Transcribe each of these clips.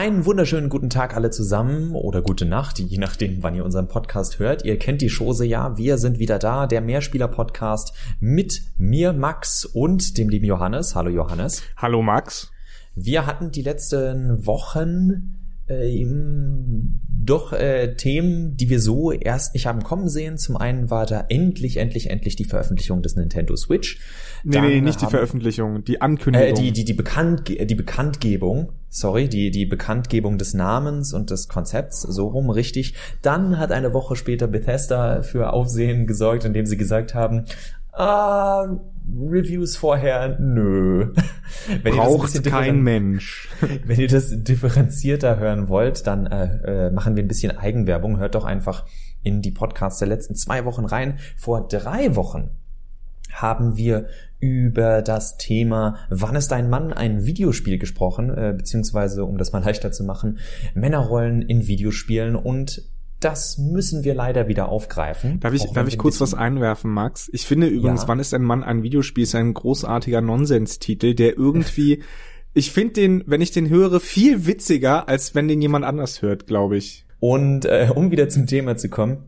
Einen wunderschönen guten Tag alle zusammen oder gute Nacht, je nachdem, wann ihr unseren Podcast hört. Ihr kennt die Chose ja. Wir sind wieder da, der Mehrspieler-Podcast mit mir, Max und dem lieben Johannes. Hallo Johannes. Hallo Max. Wir hatten die letzten Wochen äh, doch äh, Themen, die wir so erst nicht haben kommen sehen. Zum einen war da endlich, endlich, endlich die Veröffentlichung des Nintendo Switch. Nee, Dann nee, nicht die Veröffentlichung, die Ankündigung. Äh, die, die, die, Bekannt, die Bekanntgebung, sorry, die, die Bekanntgebung des Namens und des Konzepts, so rum, richtig. Dann hat eine Woche später Bethesda für Aufsehen gesorgt, indem sie gesagt haben, ah, Reviews vorher, nö. Wenn Braucht kein Mensch. Wenn ihr das differenzierter hören wollt, dann äh, äh, machen wir ein bisschen Eigenwerbung. Hört doch einfach in die Podcasts der letzten zwei Wochen rein. Vor drei Wochen haben wir über das Thema Wann ist ein Mann ein Videospiel gesprochen, äh, beziehungsweise um das mal leichter zu machen, Männerrollen in Videospielen und das müssen wir leider wieder aufgreifen. Darf ich, darf ich kurz was einwerfen, Max? Ich finde übrigens, ja. wann ist ein Mann ein Videospiel, ist ein großartiger Nonsenstitel, der irgendwie, ich finde den, wenn ich den höre, viel witziger, als wenn den jemand anders hört, glaube ich. Und äh, um wieder zum Thema zu kommen,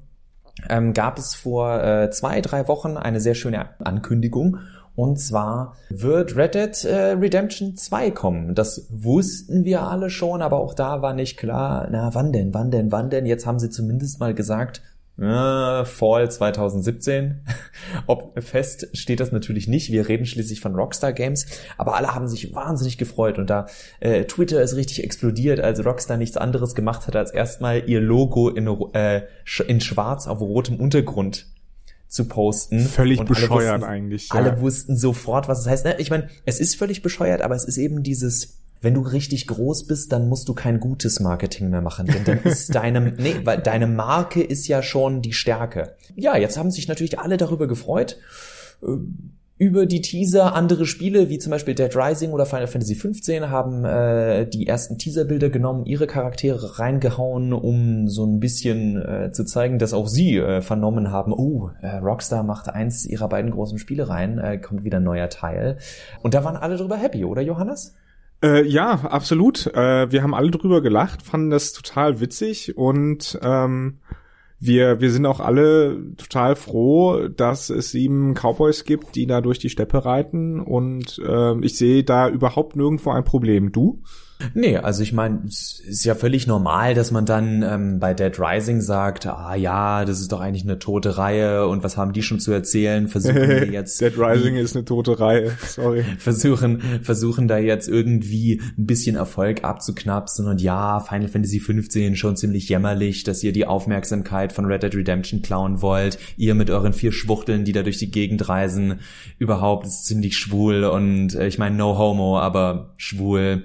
ähm, gab es vor äh, zwei, drei Wochen eine sehr schöne Ankündigung und zwar wird Red Dead äh, Redemption 2 kommen. Das wussten wir alle schon, aber auch da war nicht klar, na wann denn, wann denn, wann denn. Jetzt haben sie zumindest mal gesagt, äh, Fall 2017. Ob fest steht das natürlich nicht. Wir reden schließlich von Rockstar Games, aber alle haben sich wahnsinnig gefreut und da äh, Twitter ist richtig explodiert, als Rockstar nichts anderes gemacht hat, als erstmal ihr Logo in, äh, in schwarz auf rotem Untergrund zu posten. Völlig und bescheuert wussten, eigentlich. Ja. Alle wussten sofort, was es heißt. Ich meine, es ist völlig bescheuert, aber es ist eben dieses, wenn du richtig groß bist, dann musst du kein gutes Marketing mehr machen, denn dann ist deine, nee, weil deine Marke ist ja schon die Stärke. Ja, jetzt haben sich natürlich alle darüber gefreut über die Teaser andere Spiele, wie zum Beispiel Dead Rising oder Final Fantasy XV, haben äh, die ersten Teaserbilder genommen, ihre Charaktere reingehauen, um so ein bisschen äh, zu zeigen, dass auch sie äh, vernommen haben, oh, äh, Rockstar macht eins ihrer beiden großen Spiele rein, äh, kommt wieder ein neuer Teil. Und da waren alle drüber happy, oder Johannes? Äh, ja, absolut. Äh, wir haben alle drüber gelacht, fanden das total witzig und ähm, wir, wir sind auch alle total froh, dass es sieben Cowboys gibt, die da durch die Steppe reiten und äh, ich sehe da überhaupt nirgendwo ein Problem. Du? Nee, also ich meine, es ist ja völlig normal, dass man dann ähm, bei Dead Rising sagt, ah ja, das ist doch eigentlich eine tote Reihe und was haben die schon zu erzählen? Versuchen wir jetzt. Dead Rising ist eine tote Reihe, sorry. versuchen, versuchen da jetzt irgendwie ein bisschen Erfolg abzuknapsen und ja, Final Fantasy 15 schon ziemlich jämmerlich, dass ihr die Aufmerksamkeit von Red Dead Redemption klauen wollt. Ihr mit euren vier Schwuchteln, die da durch die Gegend reisen, überhaupt ist ziemlich schwul und äh, ich meine no homo, aber schwul.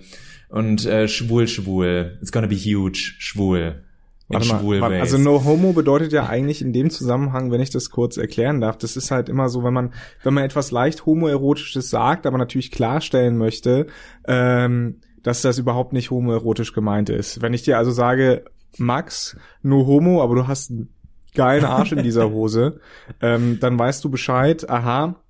Und äh, schwul, schwul. It's gonna be huge. Schwul. Warte mal, warte, also no homo bedeutet ja eigentlich in dem Zusammenhang, wenn ich das kurz erklären darf, das ist halt immer so, wenn man, wenn man etwas leicht homoerotisches sagt, aber natürlich klarstellen möchte, ähm, dass das überhaupt nicht homoerotisch gemeint ist. Wenn ich dir also sage, Max, no homo, aber du hast einen geilen Arsch in dieser Hose, ähm, dann weißt du Bescheid, aha,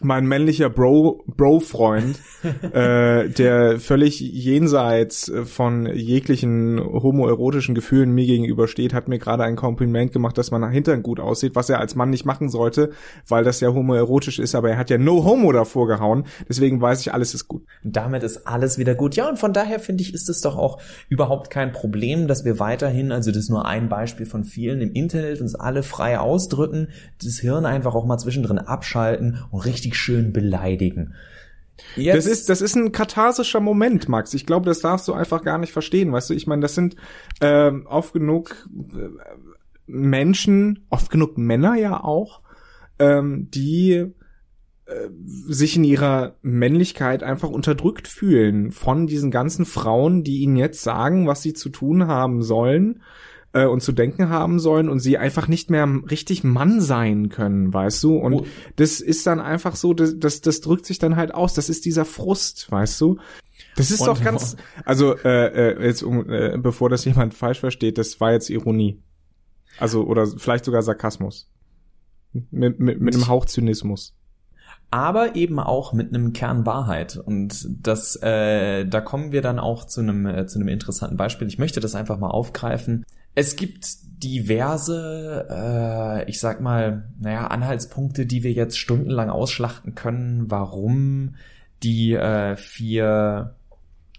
mein männlicher Bro Bro Freund, äh, der völlig jenseits von jeglichen homoerotischen Gefühlen mir gegenüber steht, hat mir gerade ein Kompliment gemacht, dass man Hintern gut aussieht, was er als Mann nicht machen sollte, weil das ja homoerotisch ist, aber er hat ja No Homo davor gehauen, deswegen weiß ich, alles ist gut. Damit ist alles wieder gut. Ja, und von daher finde ich, ist es doch auch überhaupt kein Problem, dass wir weiterhin, also das ist nur ein Beispiel von vielen im Internet, uns alle frei ausdrücken, das Hirn einfach auch mal zwischendrin abschalten und richtig richtig schön beleidigen. Jetzt. Das ist, das ist ein katharsischer Moment, Max. Ich glaube, das darfst du einfach gar nicht verstehen. Weißt du, ich meine, das sind ähm, oft genug äh, Menschen, oft genug Männer ja auch, ähm, die äh, sich in ihrer Männlichkeit einfach unterdrückt fühlen von diesen ganzen Frauen, die ihnen jetzt sagen, was sie zu tun haben sollen äh, und zu denken haben sollen und sie einfach nicht mehr richtig Mann sein können, weißt du? Und oh. das ist dann einfach so, das, das, das drückt sich dann halt aus. Das ist dieser Frust, weißt du? Das ist und doch ganz, also äh, äh, jetzt um, äh, bevor das jemand falsch versteht, das war jetzt Ironie. Also oder vielleicht sogar Sarkasmus. Mit, mit, mit einem Hauch Zynismus. aber eben auch mit einem Kern Wahrheit. Und das, äh, da kommen wir dann auch zu einem, äh, zu einem interessanten Beispiel. Ich möchte das einfach mal aufgreifen. Es gibt diverse, äh, ich sag mal, naja, Anhaltspunkte, die wir jetzt stundenlang ausschlachten können, warum die äh, vier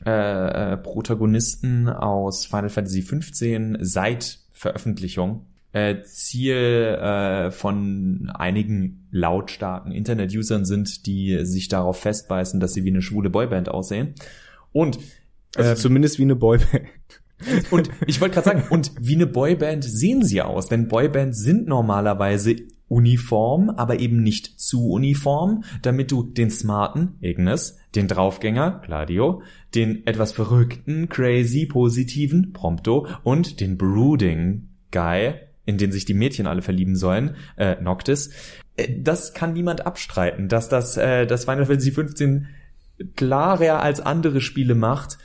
äh, äh, Protagonisten aus Final Fantasy XV seit Veröffentlichung äh, Ziel äh, von einigen lautstarken Internet-Usern sind, die sich darauf festbeißen, dass sie wie eine schwule Boyband aussehen. Und also äh, zumindest wie eine Boyband. Und ich wollte gerade sagen, und wie eine Boyband sehen sie aus, denn Boybands sind normalerweise uniform, aber eben nicht zu uniform, damit du den smarten Ignis, den Draufgänger Gladio, den etwas verrückten, crazy, positiven Prompto und den brooding Guy, in den sich die Mädchen alle verlieben sollen, äh, Noctis, äh, das kann niemand abstreiten, dass das, äh, das Final Fantasy 15 klarer als andere Spiele macht.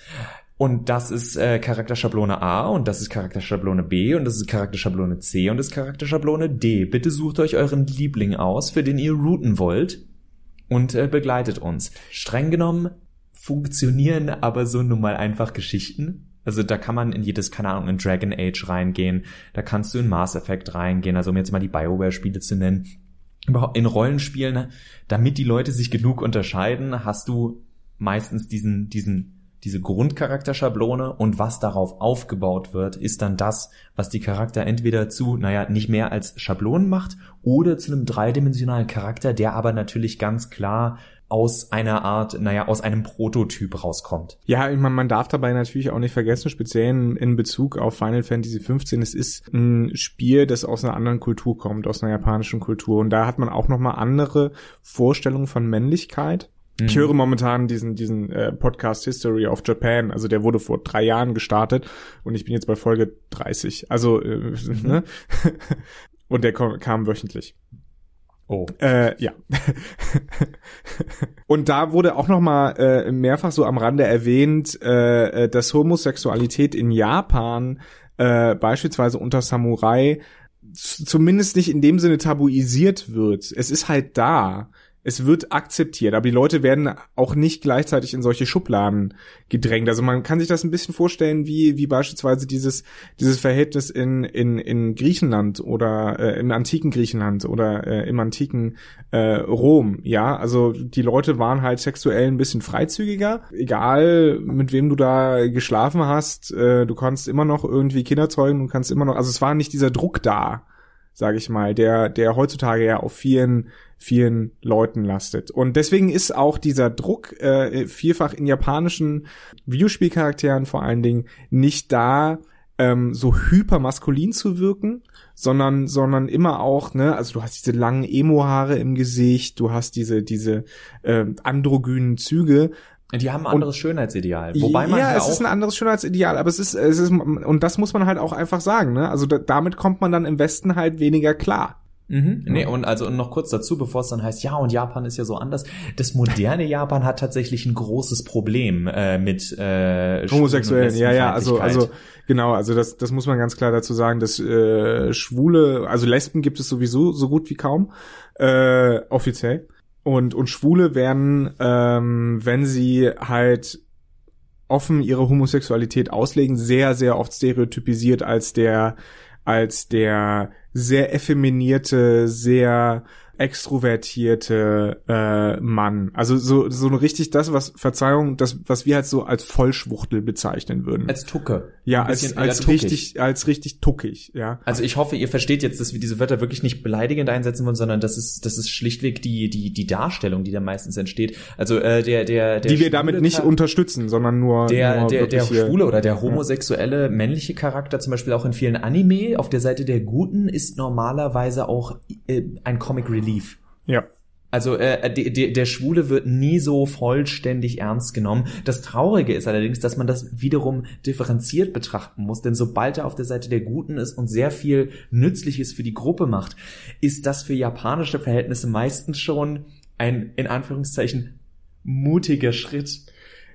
Und das ist äh, Charakterschablone A und das ist Charakterschablone B und das ist Charakterschablone C und das ist Charakterschablone D. Bitte sucht euch euren Liebling aus, für den ihr routen wollt und äh, begleitet uns. Streng genommen funktionieren aber so nun mal einfach Geschichten. Also da kann man in jedes, keine Ahnung, in Dragon Age reingehen, da kannst du in Mass Effect reingehen, also um jetzt mal die Bioware-Spiele zu nennen. Überhaupt in Rollenspielen, damit die Leute sich genug unterscheiden, hast du meistens diesen, diesen diese Grundcharakterschablone und was darauf aufgebaut wird, ist dann das, was die Charakter entweder zu, naja, nicht mehr als Schablonen macht oder zu einem dreidimensionalen Charakter, der aber natürlich ganz klar aus einer Art, naja, aus einem Prototyp rauskommt. Ja, ich meine, man darf dabei natürlich auch nicht vergessen, speziell in, in Bezug auf Final Fantasy XV, es ist ein Spiel, das aus einer anderen Kultur kommt, aus einer japanischen Kultur. Und da hat man auch nochmal andere Vorstellungen von Männlichkeit. Ich höre momentan diesen, diesen äh, Podcast History of Japan, also der wurde vor drei Jahren gestartet und ich bin jetzt bei Folge 30. Also, äh, mhm. ne? und der kam, kam wöchentlich. Oh. Äh, ja. und da wurde auch noch mal äh, mehrfach so am Rande erwähnt, äh, äh dass Homosexualität in Japan äh, beispielsweise unter Samurai zumindest nicht in dem Sinne tabuisiert wird. Es ist halt da es wird akzeptiert, aber die Leute werden auch nicht gleichzeitig in solche Schubladen gedrängt. Also man kann sich das ein bisschen vorstellen, wie, wie beispielsweise dieses, dieses Verhältnis in, in, in Griechenland oder äh, im antiken Griechenland oder äh, im antiken äh, Rom. Ja, also die Leute waren halt sexuell ein bisschen freizügiger. Egal, mit wem du da geschlafen hast, äh, du kannst immer noch irgendwie Kinder zeugen, du kannst immer noch, also es war nicht dieser Druck da sage ich mal, der, der heutzutage ja auf vielen, vielen Leuten lastet. Und deswegen ist auch dieser Druck äh, vielfach in japanischen Videospielcharakteren vor allen Dingen nicht da, ähm, so hypermaskulin zu wirken, sondern sondern immer auch ne also du hast diese langen Emo-Haare im Gesicht du hast diese diese äh, androgynen Züge die haben ein anderes und, Schönheitsideal. Wobei man ja, ja es ist ein anderes Schönheitsideal, aber es ist, es ist, und das muss man halt auch einfach sagen, ne? Also da, damit kommt man dann im Westen halt weniger klar. Mhm. Nee, und also und noch kurz dazu, bevor es dann heißt, ja, und Japan ist ja so anders. Das moderne Japan hat tatsächlich ein großes Problem äh, mit äh, Homosexuellen, ja, ja, also, also genau, also das, das muss man ganz klar dazu sagen, dass äh, Schwule, also Lesben gibt es sowieso so gut wie kaum, äh, offiziell. Und, und Schwule werden, ähm, wenn sie halt offen ihre Homosexualität auslegen, sehr, sehr oft stereotypisiert als der, als der sehr effeminierte, sehr extrovertierte äh, Mann. Also so so richtig das, was Verzeihung, das was wir halt so als Vollschwuchtel bezeichnen würden. Als Tucke. Ja, als als richtig als richtig tuckig, ja. Also ich hoffe, ihr versteht jetzt, dass wir diese Wörter wirklich nicht beleidigend einsetzen wollen, sondern das ist das ist schlichtweg die die die Darstellung, die da meistens entsteht. Also äh, der der der die wir damit nicht unterstützen, sondern nur der nur der der schwule oder der homosexuelle männliche Charakter zum Beispiel auch in vielen Anime auf der Seite der Guten ist normalerweise auch äh, ein Comic Relief. Ja. Also äh, de, de, der Schwule wird nie so vollständig ernst genommen. Das Traurige ist allerdings, dass man das wiederum differenziert betrachten muss, denn sobald er auf der Seite der Guten ist und sehr viel Nützliches für die Gruppe macht, ist das für japanische Verhältnisse meistens schon ein in Anführungszeichen mutiger Schritt.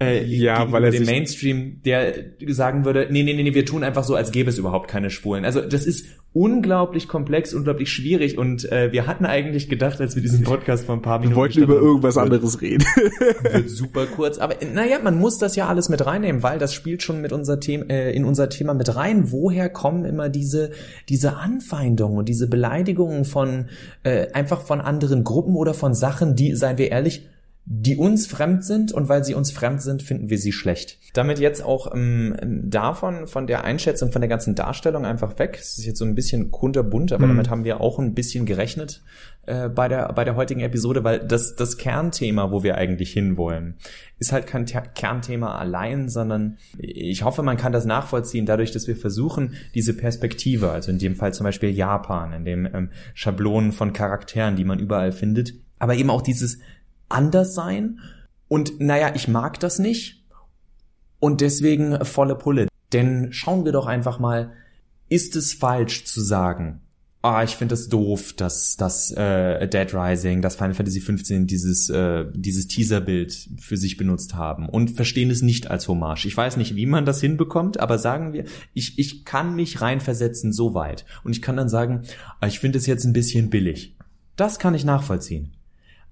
äh, ja, weil er dem Mainstream, der sagen würde, nee, nee, nee, nee, wir tun einfach so, als gäbe es überhaupt keine Schwulen. Also das ist unglaublich komplex, unglaublich schwierig und äh, wir hatten eigentlich gedacht, als wir diesen Podcast vor ein paar Minuten wir wollten über irgendwas wird, anderes reden. wird super kurz, aber naja, man muss das ja alles mit reinnehmen, weil das spielt schon mit unser Thema äh, in unser Thema mit rein. Woher kommen immer diese diese Anfeindungen und diese Beleidigungen von äh, einfach von anderen Gruppen oder von Sachen, die, seien wir ehrlich, die uns fremd sind und weil sie uns fremd sind, finden wir sie schlecht. Damit jetzt auch ähm, davon, von der Einschätzung, von der ganzen Darstellung einfach weg. Es ist jetzt so ein bisschen kunterbunt, aber mhm. damit haben wir auch ein bisschen gerechnet äh, bei, der, bei der heutigen Episode, weil das, das Kernthema, wo wir eigentlich hinwollen, ist halt kein Ter Kernthema allein, sondern ich hoffe, man kann das nachvollziehen, dadurch, dass wir versuchen, diese Perspektive, also in dem Fall zum Beispiel Japan, in dem ähm, Schablonen von Charakteren, die man überall findet, aber eben auch dieses anders sein und naja, ich mag das nicht und deswegen volle Pulle. Denn schauen wir doch einfach mal, ist es falsch zu sagen, ah, ich finde das doof, dass das äh, Dead Rising, das Final Fantasy 15 dieses äh, dieses Teaserbild für sich benutzt haben und verstehen es nicht als Hommage. Ich weiß nicht, wie man das hinbekommt, aber sagen wir, ich ich kann mich reinversetzen so weit und ich kann dann sagen, ah, ich finde es jetzt ein bisschen billig. Das kann ich nachvollziehen.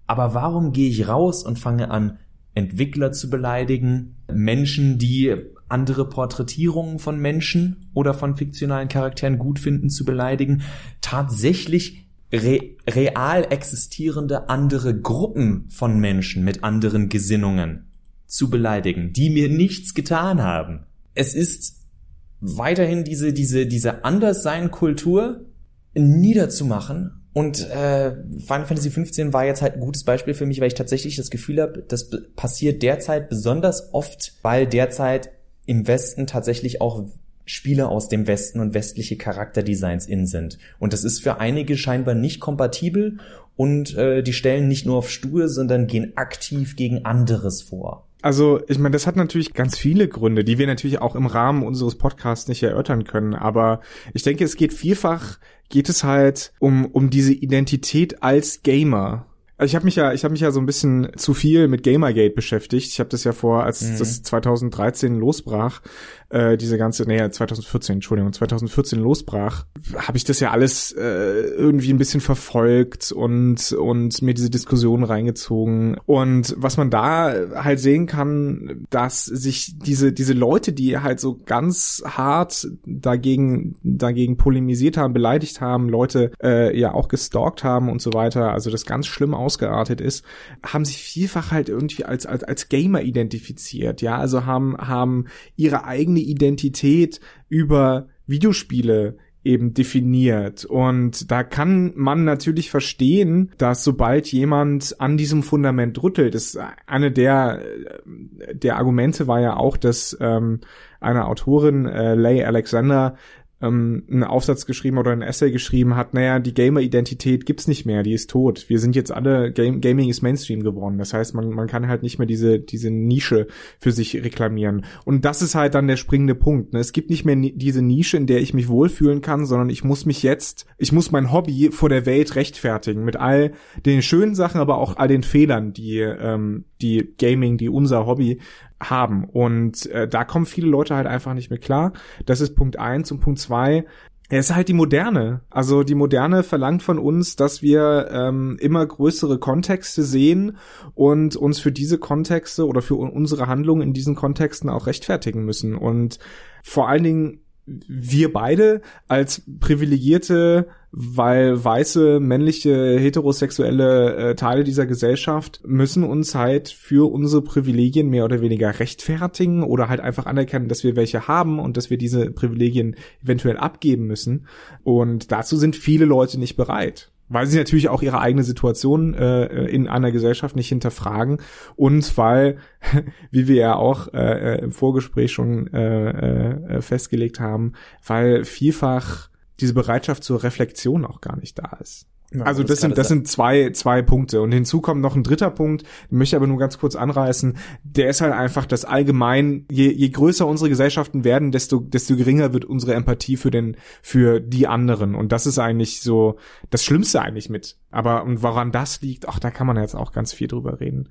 Aber warum gehe ich raus und fange an, Entwickler zu beleidigen, Menschen, die andere Porträtierungen von Menschen oder von fiktionalen Charakteren gut finden, zu beleidigen, tatsächlich re real existierende andere Gruppen von Menschen mit anderen Gesinnungen zu beleidigen, die mir nichts getan haben. Es ist weiterhin diese, diese, diese Anderssein-Kultur niederzumachen und äh, Final Fantasy 15 war jetzt halt ein gutes Beispiel für mich, weil ich tatsächlich das Gefühl habe, das passiert derzeit besonders oft, weil derzeit im Westen tatsächlich auch Spiele aus dem Westen und westliche Charakterdesigns in sind. Und das ist für einige scheinbar nicht kompatibel und äh, die stellen nicht nur auf Stuhe, sondern gehen aktiv gegen anderes vor. Also, ich meine, das hat natürlich ganz viele Gründe, die wir natürlich auch im Rahmen unseres Podcasts nicht erörtern können. Aber ich denke, es geht vielfach geht es halt um, um diese Identität als Gamer. Also ich habe mich ja, ich habe mich ja so ein bisschen zu viel mit Gamergate beschäftigt. Ich habe das ja vor, als mhm. das 2013 losbrach, äh, diese ganze, nee, 2014, Entschuldigung, 2014 losbrach, habe ich das ja alles äh, irgendwie ein bisschen verfolgt und und mir diese Diskussion reingezogen. Und was man da halt sehen kann, dass sich diese diese Leute, die halt so ganz hart dagegen dagegen polemisiert haben, beleidigt haben, Leute äh, ja auch gestalkt haben und so weiter, also das ganz schlimm ausgeartet ist, haben sich vielfach halt irgendwie als als als Gamer identifiziert, ja, also haben haben ihre eigene eigene Identität über Videospiele eben definiert. Und da kann man natürlich verstehen, dass sobald jemand an diesem Fundament rüttelt, ist eine der, der Argumente war ja auch, dass ähm, eine Autorin, äh, Leigh Alexander, ähm, einen Aufsatz geschrieben oder ein Essay geschrieben hat, naja, die Gamer-Identität gibt's nicht mehr, die ist tot. Wir sind jetzt alle, Game, Gaming ist Mainstream geworden. Das heißt, man, man kann halt nicht mehr diese, diese Nische für sich reklamieren. Und das ist halt dann der springende Punkt. Ne? Es gibt nicht mehr diese Nische, in der ich mich wohlfühlen kann, sondern ich muss mich jetzt, ich muss mein Hobby vor der Welt rechtfertigen. Mit all den schönen Sachen, aber auch all den Fehlern, die, ähm, die Gaming, die unser Hobby haben. Und äh, da kommen viele Leute halt einfach nicht mehr klar. Das ist Punkt eins und Punkt zwei. Es ist halt die Moderne. Also die Moderne verlangt von uns, dass wir ähm, immer größere Kontexte sehen und uns für diese Kontexte oder für unsere Handlungen in diesen Kontexten auch rechtfertigen müssen. Und vor allen Dingen wir beide als privilegierte, weil weiße, männliche, heterosexuelle äh, Teile dieser Gesellschaft müssen uns halt für unsere Privilegien mehr oder weniger rechtfertigen oder halt einfach anerkennen, dass wir welche haben und dass wir diese Privilegien eventuell abgeben müssen. Und dazu sind viele Leute nicht bereit weil sie natürlich auch ihre eigene Situation äh, in einer Gesellschaft nicht hinterfragen und weil, wie wir ja auch äh, äh, im Vorgespräch schon äh, äh, festgelegt haben, weil vielfach diese Bereitschaft zur Reflexion auch gar nicht da ist. Ja, also das, das sind das sind zwei zwei Punkte und hinzu kommt noch ein dritter Punkt, den möchte ich aber nur ganz kurz anreißen. Der ist halt einfach, dass allgemein je, je größer unsere Gesellschaften werden, desto desto geringer wird unsere Empathie für den für die anderen und das ist eigentlich so das Schlimmste eigentlich mit. Aber und woran das liegt, ach da kann man jetzt auch ganz viel drüber reden.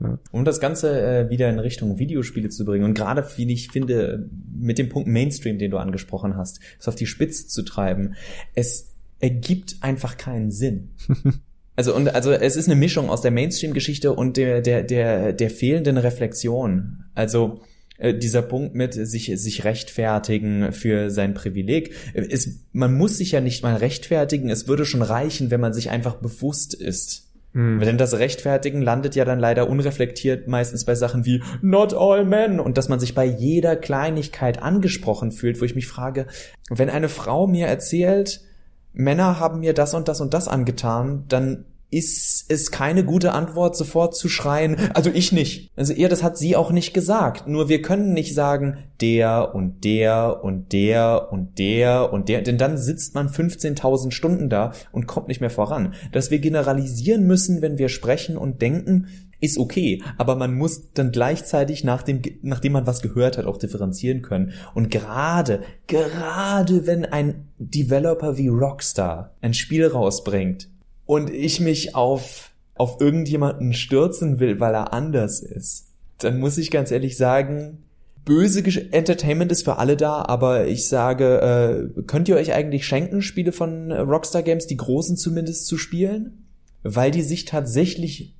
Ja. Um das Ganze äh, wieder in Richtung Videospiele zu bringen und gerade, wie ich finde, mit dem Punkt Mainstream, den du angesprochen hast, es auf die Spitze zu treiben, es ergibt einfach keinen Sinn. Also und also es ist eine Mischung aus der Mainstream-Geschichte und der der der der fehlenden Reflexion. Also äh, dieser Punkt mit sich sich rechtfertigen für sein Privileg. Es, man muss sich ja nicht mal rechtfertigen. Es würde schon reichen, wenn man sich einfach bewusst ist. Hm. Denn das Rechtfertigen landet ja dann leider unreflektiert meistens bei Sachen wie not all men und dass man sich bei jeder Kleinigkeit angesprochen fühlt, wo ich mich frage, wenn eine Frau mir erzählt, Männer haben mir das und das und das angetan, dann ist es keine gute Antwort, sofort zu schreien, also ich nicht. Also eher, das hat sie auch nicht gesagt. Nur wir können nicht sagen, der und der und der und der und der, denn dann sitzt man 15.000 Stunden da und kommt nicht mehr voran. Dass wir generalisieren müssen, wenn wir sprechen und denken, ist okay, aber man muss dann gleichzeitig nach dem, nachdem man was gehört hat, auch differenzieren können. Und gerade, gerade wenn ein Developer wie Rockstar ein Spiel rausbringt, und ich mich auf, auf irgendjemanden stürzen will, weil er anders ist, dann muss ich ganz ehrlich sagen, böse Entertainment ist für alle da, aber ich sage, äh, könnt ihr euch eigentlich schenken, Spiele von Rockstar Games, die großen zumindest zu spielen? Weil die sich tatsächlich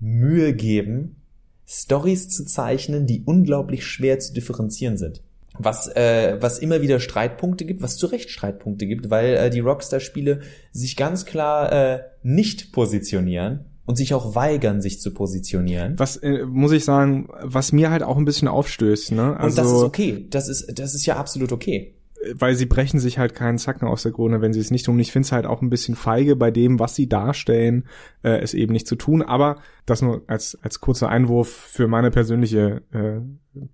Mühe geben, Stories zu zeichnen, die unglaublich schwer zu differenzieren sind was, äh, was immer wieder Streitpunkte gibt, was zu Recht Streitpunkte gibt, weil äh, die Rockstar-Spiele sich ganz klar äh, nicht positionieren und sich auch weigern, sich zu positionieren. Was äh, muss ich sagen, was mir halt auch ein bisschen aufstößt, ne? Also, und das ist okay. Das ist, das ist ja absolut okay weil sie brechen sich halt keinen Zacken aus der Krone, wenn sie es nicht tun. Ich finde es halt auch ein bisschen feige bei dem, was sie darstellen, äh, es eben nicht zu tun. Aber das nur als als kurzer Einwurf für meine persönliche äh,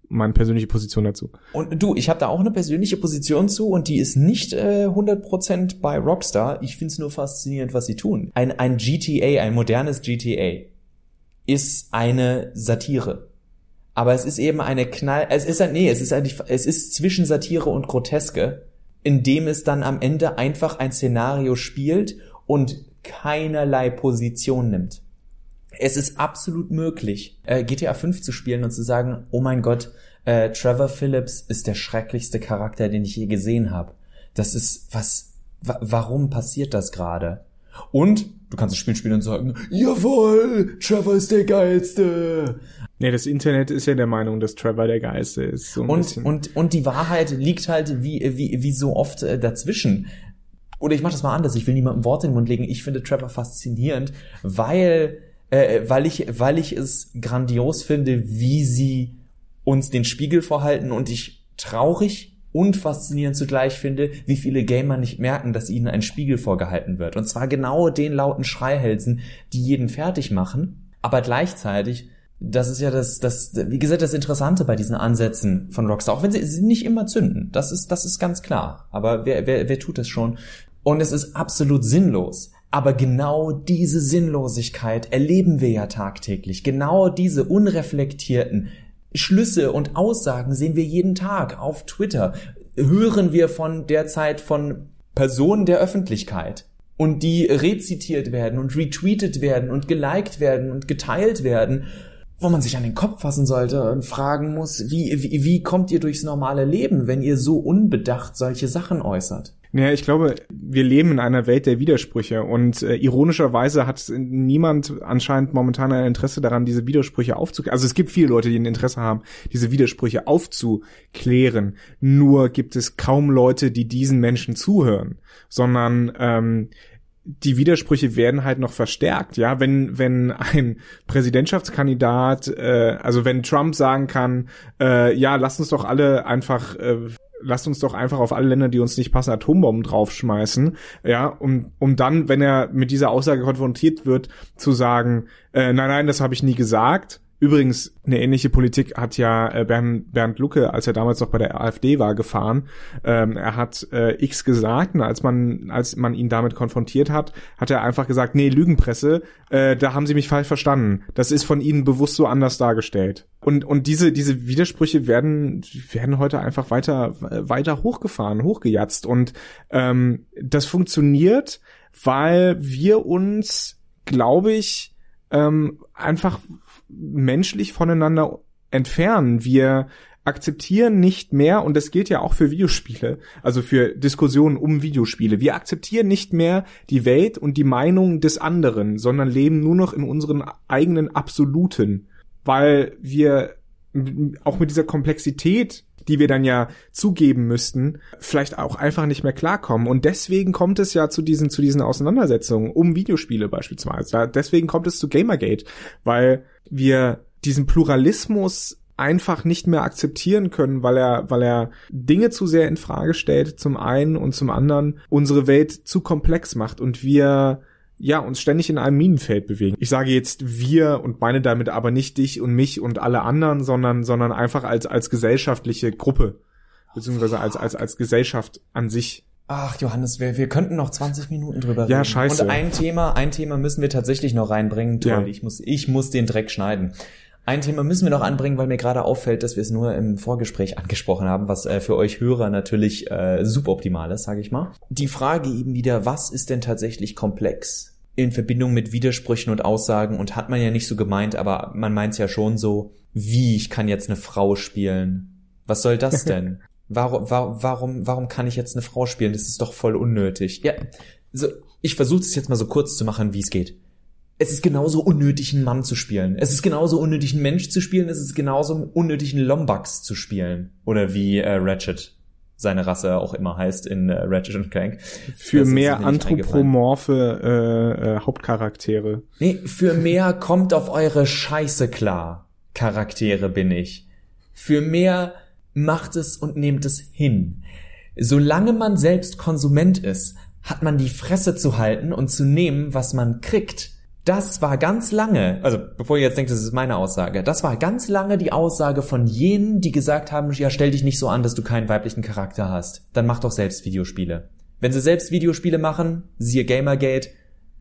meine persönliche Position dazu. Und du, ich habe da auch eine persönliche Position zu und die ist nicht äh, 100% bei Rockstar. Ich finde es nur faszinierend, was sie tun. Ein ein GTA, ein modernes GTA ist eine Satire aber es ist eben eine Knall, es ist ein, nee, es ist eigentlich, es ist zwischen Satire und Groteske, indem es dann am Ende einfach ein Szenario spielt und keinerlei Position nimmt. Es ist absolut möglich, äh, GTA 5 zu spielen und zu sagen, oh mein Gott, äh, Trevor Phillips ist der schrecklichste Charakter, den ich je gesehen habe. Das ist was, wa warum passiert das gerade? Und du kannst das Spiel spielen und sagen, jawohl, Trevor ist der geilste. Nee, das Internet ist ja der Meinung, dass Trevor der Geiste ist. So und, und, und die Wahrheit liegt halt wie, wie, wie so oft äh, dazwischen. Oder ich mach das mal anders, ich will niemandem Wort in den Mund legen. Ich finde Trevor faszinierend, weil, äh, weil, ich, weil ich es grandios finde, wie sie uns den Spiegel vorhalten und ich traurig und faszinierend zugleich finde, wie viele Gamer nicht merken, dass ihnen ein Spiegel vorgehalten wird. Und zwar genau den lauten Schreihälsen, die jeden fertig machen, aber gleichzeitig das ist ja das, das, wie gesagt, das Interessante bei diesen Ansätzen von Rockstar, auch wenn sie, sie nicht immer zünden. Das ist, das ist ganz klar. Aber wer, wer, wer tut das schon? Und es ist absolut sinnlos. Aber genau diese Sinnlosigkeit erleben wir ja tagtäglich. Genau diese unreflektierten Schlüsse und Aussagen sehen wir jeden Tag auf Twitter. Hören wir von derzeit von Personen der Öffentlichkeit und die rezitiert werden und retweetet werden und geliked werden und geteilt werden wo man sich an den Kopf fassen sollte und fragen muss, wie, wie, wie kommt ihr durchs normale Leben, wenn ihr so unbedacht solche Sachen äußert? Naja, ich glaube, wir leben in einer Welt der Widersprüche und äh, ironischerweise hat niemand anscheinend momentan ein Interesse daran, diese Widersprüche aufzuklären. Also es gibt viele Leute, die ein Interesse haben, diese Widersprüche aufzuklären. Nur gibt es kaum Leute, die diesen Menschen zuhören, sondern ähm, die Widersprüche werden halt noch verstärkt, ja, wenn wenn ein Präsidentschaftskandidat, äh, also wenn Trump sagen kann, äh, ja, lasst uns doch alle einfach äh, lasst uns doch einfach auf alle Länder, die uns nicht passen, Atombomben draufschmeißen, ja, um, um dann, wenn er mit dieser Aussage konfrontiert wird, zu sagen, äh, nein, nein, das habe ich nie gesagt, Übrigens, eine ähnliche Politik hat ja äh, Bernd, Bernd Lucke, als er damals noch bei der AfD war, gefahren. Ähm, er hat äh, X gesagt und als man, als man ihn damit konfrontiert hat, hat er einfach gesagt, nee, Lügenpresse, äh, da haben sie mich falsch verstanden. Das ist von ihnen bewusst so anders dargestellt. Und, und diese, diese Widersprüche werden, werden heute einfach weiter, weiter hochgefahren, hochgejatzt. Und ähm, das funktioniert, weil wir uns, glaube ich, ähm, einfach menschlich voneinander entfernen. Wir akzeptieren nicht mehr, und das gilt ja auch für Videospiele, also für Diskussionen um Videospiele, wir akzeptieren nicht mehr die Welt und die Meinung des anderen, sondern leben nur noch in unseren eigenen Absoluten, weil wir auch mit dieser Komplexität die wir dann ja zugeben müssten, vielleicht auch einfach nicht mehr klarkommen. Und deswegen kommt es ja zu diesen, zu diesen Auseinandersetzungen um Videospiele beispielsweise. Deswegen kommt es zu Gamergate, weil wir diesen Pluralismus einfach nicht mehr akzeptieren können, weil er, weil er Dinge zu sehr in Frage stellt, zum einen und zum anderen unsere Welt zu komplex macht und wir ja, uns ständig in einem Minenfeld bewegen. Ich sage jetzt wir und meine damit aber nicht dich und mich und alle anderen, sondern, sondern einfach als, als gesellschaftliche Gruppe, beziehungsweise als, als, als Gesellschaft an sich. Ach, Johannes, wir, wir könnten noch 20 Minuten drüber reden. Ja, scheiße. Und ein Thema, ein Thema müssen wir tatsächlich noch reinbringen. Toll, ja. ich muss, ich muss den Dreck schneiden. Ein Thema müssen wir noch anbringen, weil mir gerade auffällt, dass wir es nur im Vorgespräch angesprochen haben, was äh, für euch Hörer natürlich äh, suboptimal ist, sage ich mal. Die Frage eben wieder, was ist denn tatsächlich komplex in Verbindung mit Widersprüchen und Aussagen und hat man ja nicht so gemeint, aber man meint es ja schon so, wie ich kann jetzt eine Frau spielen. Was soll das denn? warum, warum, warum kann ich jetzt eine Frau spielen? Das ist doch voll unnötig. Ja, so, ich versuche es jetzt mal so kurz zu machen, wie es geht es ist genauso unnötig, einen Mann zu spielen. Es ist genauso unnötig, einen Mensch zu spielen. Es ist genauso unnötig, einen Lombax zu spielen. Oder wie äh, Ratchet seine Rasse auch immer heißt in äh, Ratchet und Clank. Für mehr anthropomorphe äh, äh, Hauptcharaktere. Nee, für mehr kommt auf eure Scheiße klar. Charaktere bin ich. Für mehr macht es und nehmt es hin. Solange man selbst Konsument ist, hat man die Fresse zu halten und zu nehmen, was man kriegt das war ganz lange, also bevor ihr jetzt denkt, das ist meine Aussage, das war ganz lange die Aussage von jenen, die gesagt haben, ja, stell dich nicht so an, dass du keinen weiblichen Charakter hast. Dann mach doch selbst Videospiele. Wenn sie selbst Videospiele machen, siehe Gamergate,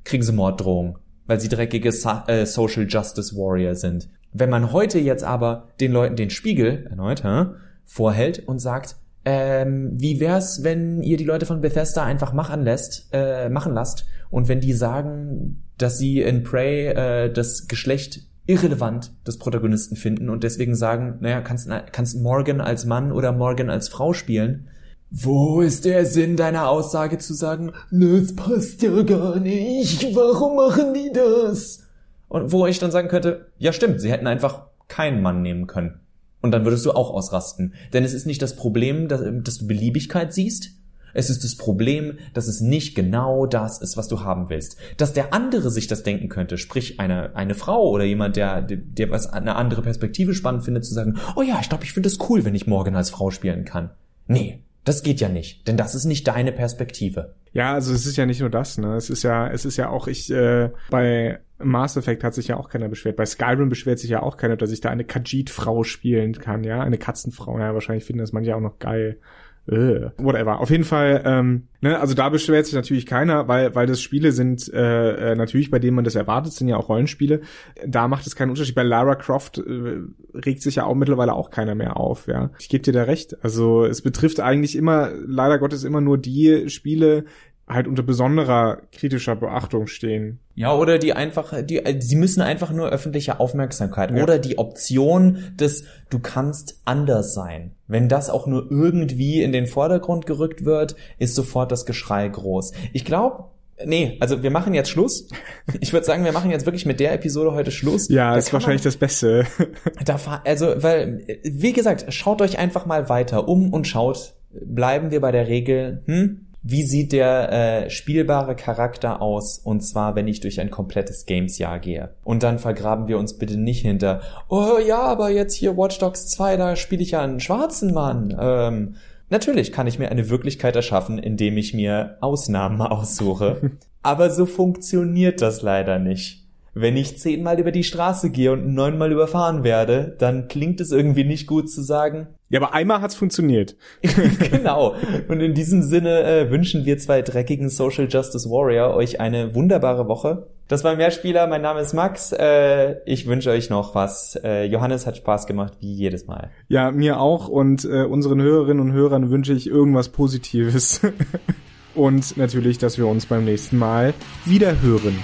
kriegen sie Morddrohungen, weil sie dreckige so äh, Social Justice Warrior sind. Wenn man heute jetzt aber den Leuten den Spiegel erneut hä, vorhält und sagt, ähm, wie wär's, wenn ihr die Leute von Bethesda einfach machen lässt, äh, machen lasst und wenn die sagen, dass sie in Prey äh, das Geschlecht irrelevant des Protagonisten finden und deswegen sagen, naja, kannst, kannst Morgan als Mann oder Morgan als Frau spielen. Wo ist der Sinn deiner Aussage zu sagen, das passt ja gar nicht, warum machen die das? Und wo ich dann sagen könnte, ja stimmt, sie hätten einfach keinen Mann nehmen können. Und dann würdest du auch ausrasten. Denn es ist nicht das Problem, dass, dass du Beliebigkeit siehst. Es ist das Problem, dass es nicht genau das ist, was du haben willst. Dass der andere sich das denken könnte, sprich eine, eine Frau oder jemand, der, der was eine andere Perspektive spannend findet, zu sagen, oh ja, ich glaube, ich finde es cool, wenn ich morgen als Frau spielen kann. Nee, das geht ja nicht, denn das ist nicht deine Perspektive. Ja, also es ist ja nicht nur das, ne? Es ist ja, es ist ja auch, ich, äh, bei Mass Effect hat sich ja auch keiner beschwert. Bei Skyrim beschwert sich ja auch keiner, dass ich da eine Khajiit-Frau spielen kann, ja? Eine Katzenfrau. Ja, wahrscheinlich finden das manche auch noch geil. Äh, whatever. Auf jeden Fall, ähm, ne, also da beschwert sich natürlich keiner, weil, weil das Spiele sind äh, äh, natürlich, bei denen man das erwartet, sind ja auch Rollenspiele. Da macht es keinen Unterschied. Bei Lara Croft äh, regt sich ja auch mittlerweile auch keiner mehr auf, ja. Ich gebe dir da recht. Also es betrifft eigentlich immer, leider Gottes, immer nur die Spiele, halt unter besonderer kritischer Beachtung stehen. Ja, oder die einfach, die, sie müssen einfach nur öffentliche Aufmerksamkeit ja. oder die Option des, du kannst anders sein. Wenn das auch nur irgendwie in den Vordergrund gerückt wird, ist sofort das Geschrei groß. Ich glaube, Nee, also wir machen jetzt Schluss. Ich würde sagen, wir machen jetzt wirklich mit der Episode heute Schluss. Ja, da ist wahrscheinlich man, das Beste. Da, also, weil, wie gesagt, schaut euch einfach mal weiter um und schaut, bleiben wir bei der Regel, hm, wie sieht der äh, spielbare Charakter aus? Und zwar, wenn ich durch ein komplettes Games-Jahr gehe. Und dann vergraben wir uns bitte nicht hinter, oh ja, aber jetzt hier Watch Dogs 2, da spiele ich ja einen schwarzen Mann. Ähm, natürlich kann ich mir eine Wirklichkeit erschaffen, indem ich mir Ausnahmen aussuche. aber so funktioniert das leider nicht. Wenn ich zehnmal über die Straße gehe und neunmal überfahren werde, dann klingt es irgendwie nicht gut zu sagen. Ja, aber einmal hat's funktioniert. genau. Und in diesem Sinne äh, wünschen wir zwei dreckigen Social Justice Warrior euch eine wunderbare Woche. Das war Mehrspieler. Mein Name ist Max. Äh, ich wünsche euch noch was. Äh, Johannes hat Spaß gemacht, wie jedes Mal. Ja, mir auch. Und äh, unseren Hörerinnen und Hörern wünsche ich irgendwas Positives. und natürlich, dass wir uns beim nächsten Mal wieder hören.